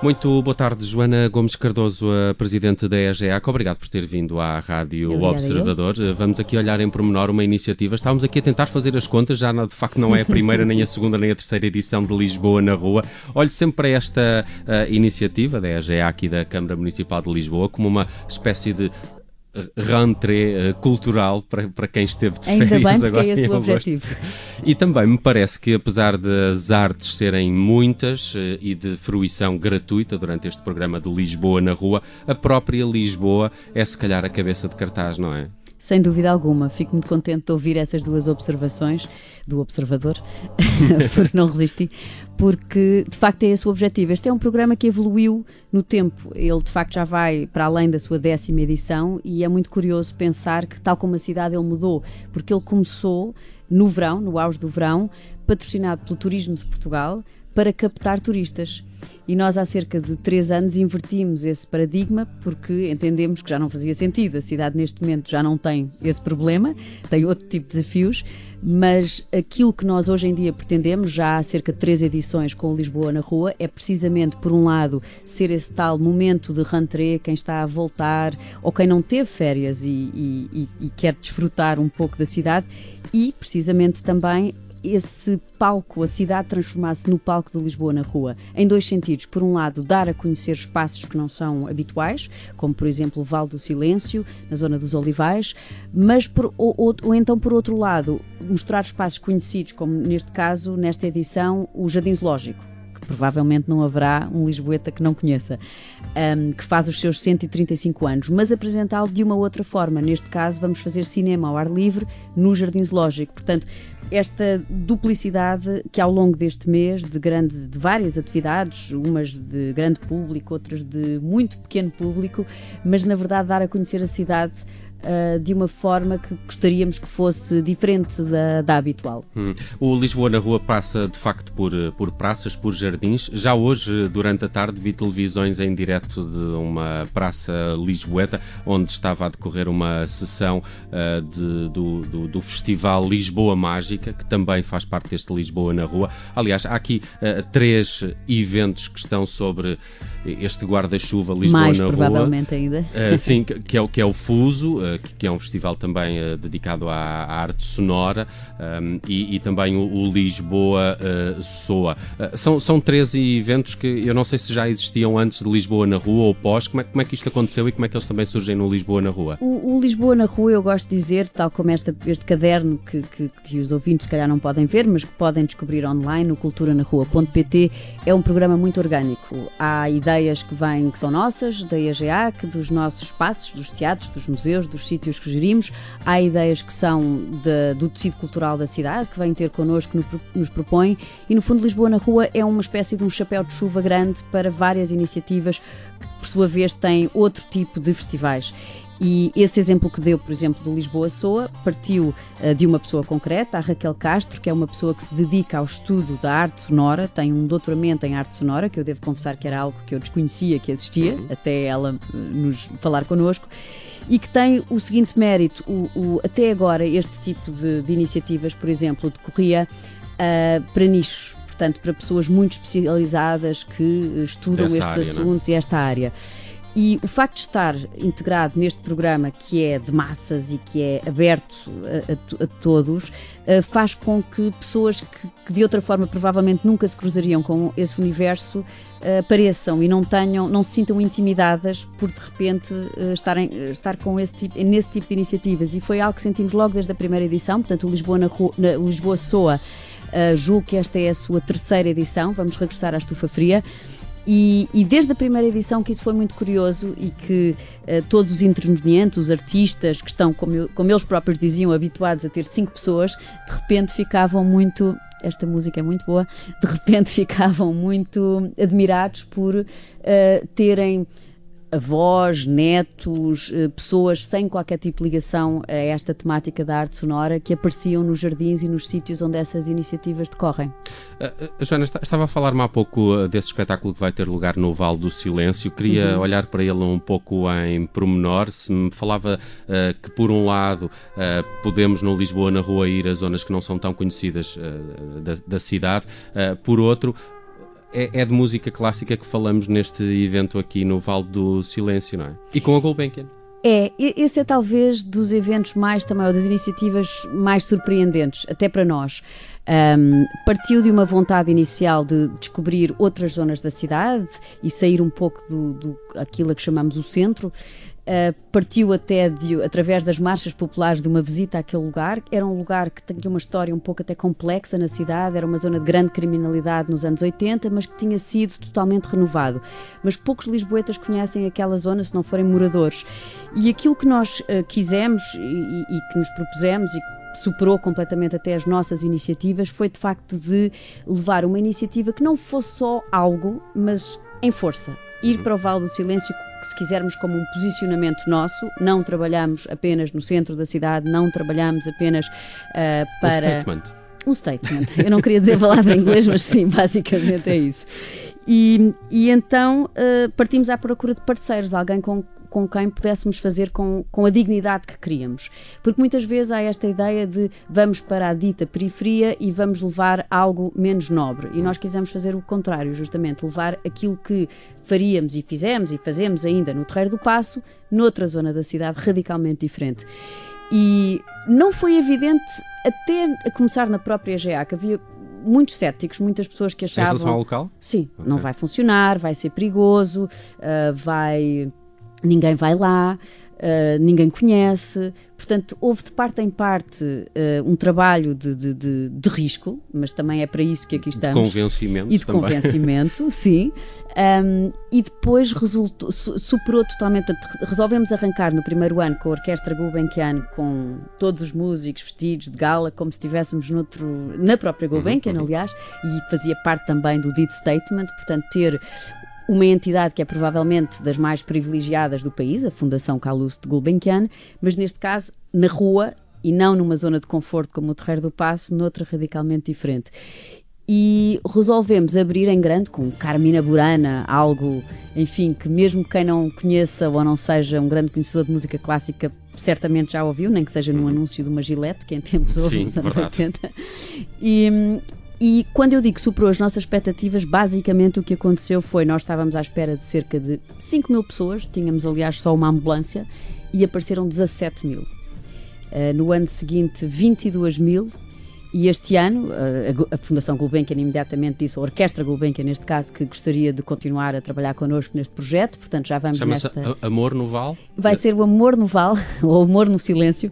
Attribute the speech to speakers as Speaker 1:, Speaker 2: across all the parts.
Speaker 1: Muito boa tarde, Joana Gomes Cardoso, a presidente da EGEAC. Obrigado por ter vindo à Rádio
Speaker 2: Obrigada
Speaker 1: Observador. Vamos aqui olhar em pormenor uma iniciativa. Estávamos aqui a tentar fazer as contas, já de facto não é a primeira, nem a segunda, nem a terceira edição de Lisboa na Rua. Olho sempre para esta uh, iniciativa da EGEAC e da Câmara Municipal de Lisboa como uma espécie de rentrée uh, cultural para, para quem esteve de
Speaker 2: Ainda
Speaker 1: férias
Speaker 2: bem,
Speaker 1: agora
Speaker 2: é esse o objetivo.
Speaker 1: E também me parece que, apesar das artes serem muitas eh, e de fruição gratuita durante este programa do Lisboa na Rua, a própria Lisboa é se calhar a cabeça de cartaz, não é?
Speaker 2: Sem dúvida alguma. Fico muito contente de ouvir essas duas observações do observador, porque não resisti, porque de facto é esse o objetivo. Este é um programa que evoluiu no tempo. Ele de facto já vai para além da sua décima edição e é muito curioso pensar que, tal como a cidade, ele mudou, porque ele começou no verão, no auge do verão, patrocinado pelo Turismo de Portugal, para captar turistas. E nós, há cerca de três anos, invertimos esse paradigma porque entendemos que já não fazia sentido. A cidade, neste momento, já não tem esse problema, tem outro tipo de desafios, mas aquilo que nós hoje em dia pretendemos, já há cerca de três edições com Lisboa na Rua, é precisamente, por um lado, ser esse tal momento de rentrée, quem está a voltar ou quem não teve férias e, e, e quer desfrutar um pouco da cidade, e precisamente também esse palco, a cidade transformar-se no palco de Lisboa na rua, em dois sentidos. Por um lado, dar a conhecer espaços que não são habituais, como por exemplo o Vale do Silêncio, na zona dos Olivais, mas por, ou, ou, ou, então por outro lado, mostrar espaços conhecidos, como neste caso, nesta edição, o Jardim Zoológico. Provavelmente não haverá um Lisboeta que não conheça, um, que faz os seus 135 anos, mas apresentá-lo de uma outra forma. Neste caso, vamos fazer cinema ao ar livre no Jardim Zoológico. Portanto, esta duplicidade que ao longo deste mês de grandes de várias atividades, umas de grande público, outras de muito pequeno público, mas na verdade dar a conhecer a cidade Uh, de uma forma que gostaríamos que fosse diferente da, da habitual.
Speaker 1: Hum. O Lisboa na Rua passa de facto por, por praças, por jardins. Já hoje, durante a tarde, vi televisões em direto de uma praça lisboeta, onde estava a decorrer uma sessão uh, de, do, do, do, Festival Lisboa Mágica, que também faz parte deste Lisboa na Rua. Aliás, há aqui uh, três eventos que estão sobre este guarda-chuva Lisboa
Speaker 2: Mais,
Speaker 1: na Rua.
Speaker 2: provavelmente ainda.
Speaker 1: sim, que é, que é o Fuso que é um festival também uh, dedicado à, à, arte sonora um, e, e, também o, o Lisboa uh, Soa. São, são 13 eventos que eu não sei se já existiam antes de Lisboa na Rua ou pós. Como é, como é que isto aconteceu e como é que eles também surgem no Lisboa na Rua?
Speaker 2: O, o Lisboa na Rua, eu gosto de dizer, tal como esta, este caderno que, que, que, os ouvintes se calhar não podem ver, mas que podem descobrir online no culturanarrua.pt, é um programa muito orgânico. Há ideias que vêm, que são nossas, da EGAC, dos nossos espaços, dos teatros, dos museus, dos sítios que gerimos, há ideias que são de, do tecido cultural da cidade, que vêm ter connosco, no, nos propõem, e no fundo Lisboa na Rua é uma espécie de um chapéu de chuva grande para várias iniciativas que, por sua vez, têm outro tipo de festivais. E esse exemplo que deu, por exemplo, do Lisboa Soa, partiu uh, de uma pessoa concreta, a Raquel Castro, que é uma pessoa que se dedica ao estudo da arte sonora, tem um doutoramento em arte sonora, que eu devo confessar que era algo que eu desconhecia que existia, uhum. até ela uh, nos falar connosco e que tem o seguinte mérito: o, o, até agora, este tipo de, de iniciativas, por exemplo, decorria uh, para nichos, portanto, para pessoas muito especializadas que estudam
Speaker 1: Dessa
Speaker 2: estes
Speaker 1: área, não é?
Speaker 2: assuntos e esta área. E o facto de estar integrado neste programa, que é de massas e que é aberto a, a, a todos, uh, faz com que pessoas que, que, de outra forma provavelmente nunca se cruzariam com esse universo uh, apareçam e não tenham, não se sintam intimidadas por de repente uh, estarem, estar com esse tipo, nesse tipo de iniciativas. E foi algo que sentimos logo desde a primeira edição, portanto, o Lisboa, na na, Lisboa Soa. Julgo que esta é a sua terceira edição, vamos regressar à estufa fria. E, e, desde a primeira edição que isso foi muito curioso e que uh, todos os intervenientes, os artistas que estão, como, eu, como, eles próprios diziam, habituados a ter cinco pessoas, de repente ficavam muito. Esta música é muito boa. De repente ficavam muito admirados por uh, terem avós, netos, pessoas sem qualquer tipo de ligação a esta temática da arte sonora que apareciam nos jardins e nos sítios onde essas iniciativas decorrem.
Speaker 1: Uh, Joana, estava a falar-me há pouco desse espetáculo que vai ter lugar no Vale do Silêncio. Queria uhum. olhar para ele um pouco em promenor. Se me falava uh, que, por um lado, uh, podemos no Lisboa, na rua, ir a zonas que não são tão conhecidas da, da, cidade, por outro, é, é, de música clássica que falamos neste evento aqui no Vale do Silêncio, não é? E com a Gulbenkian.
Speaker 2: É, esse é talvez dos eventos mais também, ou das iniciativas mais surpreendentes, até para nós. Um, partiu de uma vontade inicial de descobrir outras zonas da cidade e sair um pouco do, do aquilo que chamamos o centro. Uh, partiu até de, através das marchas populares de uma visita àquele lugar. Era um lugar que tinha uma história um pouco até complexa na cidade, era uma zona de grande criminalidade nos anos 80, mas que tinha sido totalmente renovado. Mas poucos lisboetas conhecem aquela zona se não forem moradores. E aquilo que nós uh, quisemos e, e, que nos propusemos e superou completamente até as nossas iniciativas foi de facto de levar uma iniciativa que não fosse só algo, mas em força. Ir uhum. para o Vale do Silêncio se quisermos, como um posicionamento nosso. Não trabalhamos apenas no centro da cidade, não trabalhamos apenas uh, para.
Speaker 1: Um statement.
Speaker 2: Um statement. Eu não queria dizer a palavra em inglês, mas sim, basicamente é isso. E, e então uh, partimos à procura de parceiros, alguém com com quem pudéssemos fazer com, com a dignidade que queríamos. Porque muitas vezes há esta ideia de vamos para a dita periferia e vamos levar algo menos nobre. E nós quisemos fazer o contrário, justamente, levar aquilo que faríamos e fizemos e fazemos ainda no Terreiro do Passo, noutra zona da cidade radicalmente diferente. E não foi evidente, até a começar na própria GA, que havia muitos céticos, muitas pessoas que achavam. Em
Speaker 1: relação ao local?
Speaker 2: Sim, okay. não vai funcionar, vai ser perigoso, uh, vai ninguém vai lá, uh, ninguém conhece. Portanto, houve de parte em parte uh, um trabalho de, de, de, de, risco, mas também é para isso que aqui estamos.
Speaker 1: De convencimento.
Speaker 2: E de
Speaker 1: também.
Speaker 2: convencimento, sim. Um, e depois resultou, superou totalmente. Portanto, resolvemos arrancar no primeiro ano com a Orquestra Gulbenkian, com todos os músicos vestidos de gala, como se estivéssemos noutro, na própria Gulbenkian, uhum, uhum. aliás, e fazia parte também do Deed Statement, portanto, ter uma entidade que é provavelmente das mais privilegiadas do país, a Fundação Calouste de Gulbenkian, mas neste caso na rua e não numa zona de conforto como o Terreiro do Passo, noutra radicalmente diferente. E resolvemos abrir em grande com Carmina Burana, algo, enfim, que mesmo quem não conheça ou não seja um grande conhecedor de música clássica certamente já ouviu, nem que seja num anúncio de uma Gillette, que em tempos houve nos anos verdade. 80. E, e quando eu digo superou as nossas expectativas, basicamente o que aconteceu foi nós estávamos à espera de cerca de 5 mil pessoas, tínhamos aliás só uma ambulância e apareceram 17 mil. Uh, no ano seguinte, 22 mil e este ano, a, Fundação Gulbenkian imediatamente disse, a Orquestra Gulbenkian neste caso, que gostaria de continuar a trabalhar connosco neste projeto, portanto já vamos
Speaker 1: Chama-se nesta... Amor no Val?
Speaker 2: Vai ser o Amor no Val, ou Amor no Silêncio,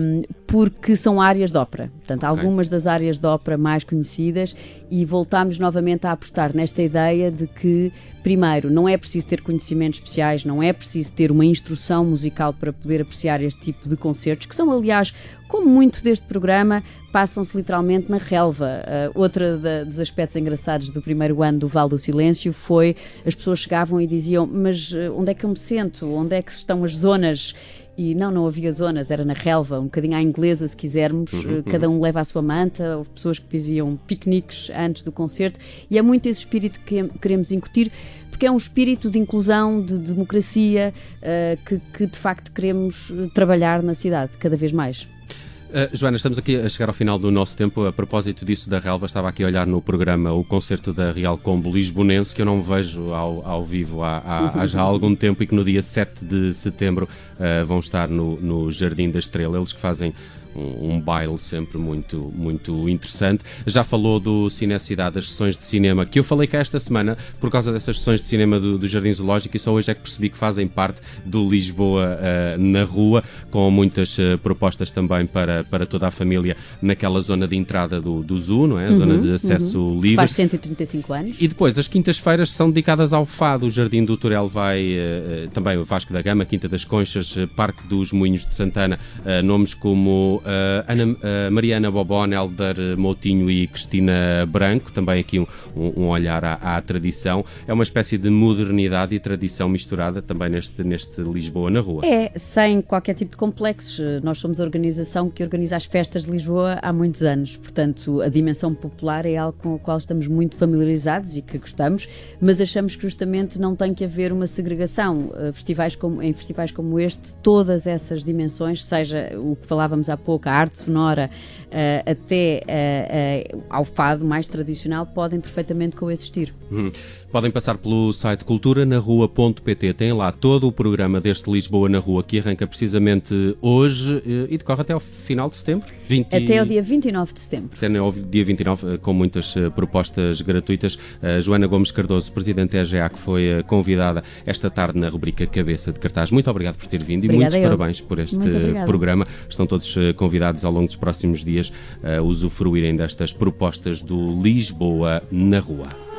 Speaker 2: um, porque são áreas de ópera. Portanto, okay. algumas das áreas de ópera mais conhecidas e voltámos novamente a apostar nesta ideia de que Primeiro, não é preciso ter conhecimentos especiais, não é preciso ter uma instrução musical para poder apreciar este tipo de concertos, que são, aliás, como muito deste programa, passam-se literalmente na relva. Uh, outra da, dos aspectos engraçados do primeiro ano do Val do Silêncio foi as pessoas chegavam e diziam: Mas uh, onde é que eu me sento? Onde é que estão as zonas? E não, não havia zonas, era na relva, um bocadinho à inglesa, se quisermos. Uhum, uhum. Cada um leva a sua manta, houve pessoas que faziam piqueniques antes do concerto, e é muito esse espírito que queremos incutir, porque é um espírito de inclusão, de democracia, uh, que, que de facto queremos trabalhar na cidade, cada vez mais.
Speaker 1: Uh, Joana, estamos aqui a chegar ao final do nosso tempo. A propósito disso da relva, estava aqui a olhar no programa o concerto da Real Combo Lisbonense, que eu não vejo ao, ao vivo há, há, há, já algum tempo e que no dia 7 de setembro uh, vão estar no, no Jardim da Estrela. Eles que fazem um, um baile sempre muito, muito interessante. Já falou do Cinecidade, das sessões de cinema, que eu falei cá esta semana por causa dessas sessões de cinema do, do Jardim Zoológico e só hoje é que percebi que fazem parte do Lisboa uh, na Rua, com muitas uh, propostas também para, para toda a família naquela zona de entrada do, do Zoo, não é? A uhum, zona de acesso uhum. livre.
Speaker 2: Faz 135 anos.
Speaker 1: E depois, as quintas-feiras são dedicadas ao fado. O Jardim do Torel vai uh, também o Vasco da Gama, Quinta das Conchas, Parque dos Moinhos de Santana, nomes como uh, Ana, uh, Mariana Bobó, Helder Moutinho e Cristina Branco, também aqui um, um olhar à, à, tradição. É uma espécie de modernidade e tradição misturada também neste, neste Lisboa na rua.
Speaker 2: É, sem qualquer tipo de complexos. Nós somos a organização que organiza as festas de Lisboa há muitos anos, portanto, a dimensão popular é algo com o qual estamos muito familiarizados e que gostamos, mas achamos que justamente não tem que haver uma segregação. Uh, festivais como, em festivais como este, todas essas dimensões, seja o que falávamos há pouco, a arte sonora, uh, até uh, ao fado mais tradicional, podem perfeitamente coexistir.
Speaker 1: Hum. Podem passar pelo site cultura na rua.pt, tem lá todo o programa deste Lisboa na Rua, que arranca precisamente hoje e decorre até ao final de setembro?
Speaker 2: 20... Até o dia 29 de setembro.
Speaker 1: Até ao dia 29, com muitas propostas gratuitas. Joana Gomes Cardoso, Presidente da EGA, que foi convidada esta tarde na rubrica Cabeça de Cartaz. Muito obrigado por ter vindo
Speaker 2: Obrigada
Speaker 1: e muitos parabéns por este programa. Estão todos convidados ao longo dos próximos dias a usufruírem destas propostas do Lisboa na Rua.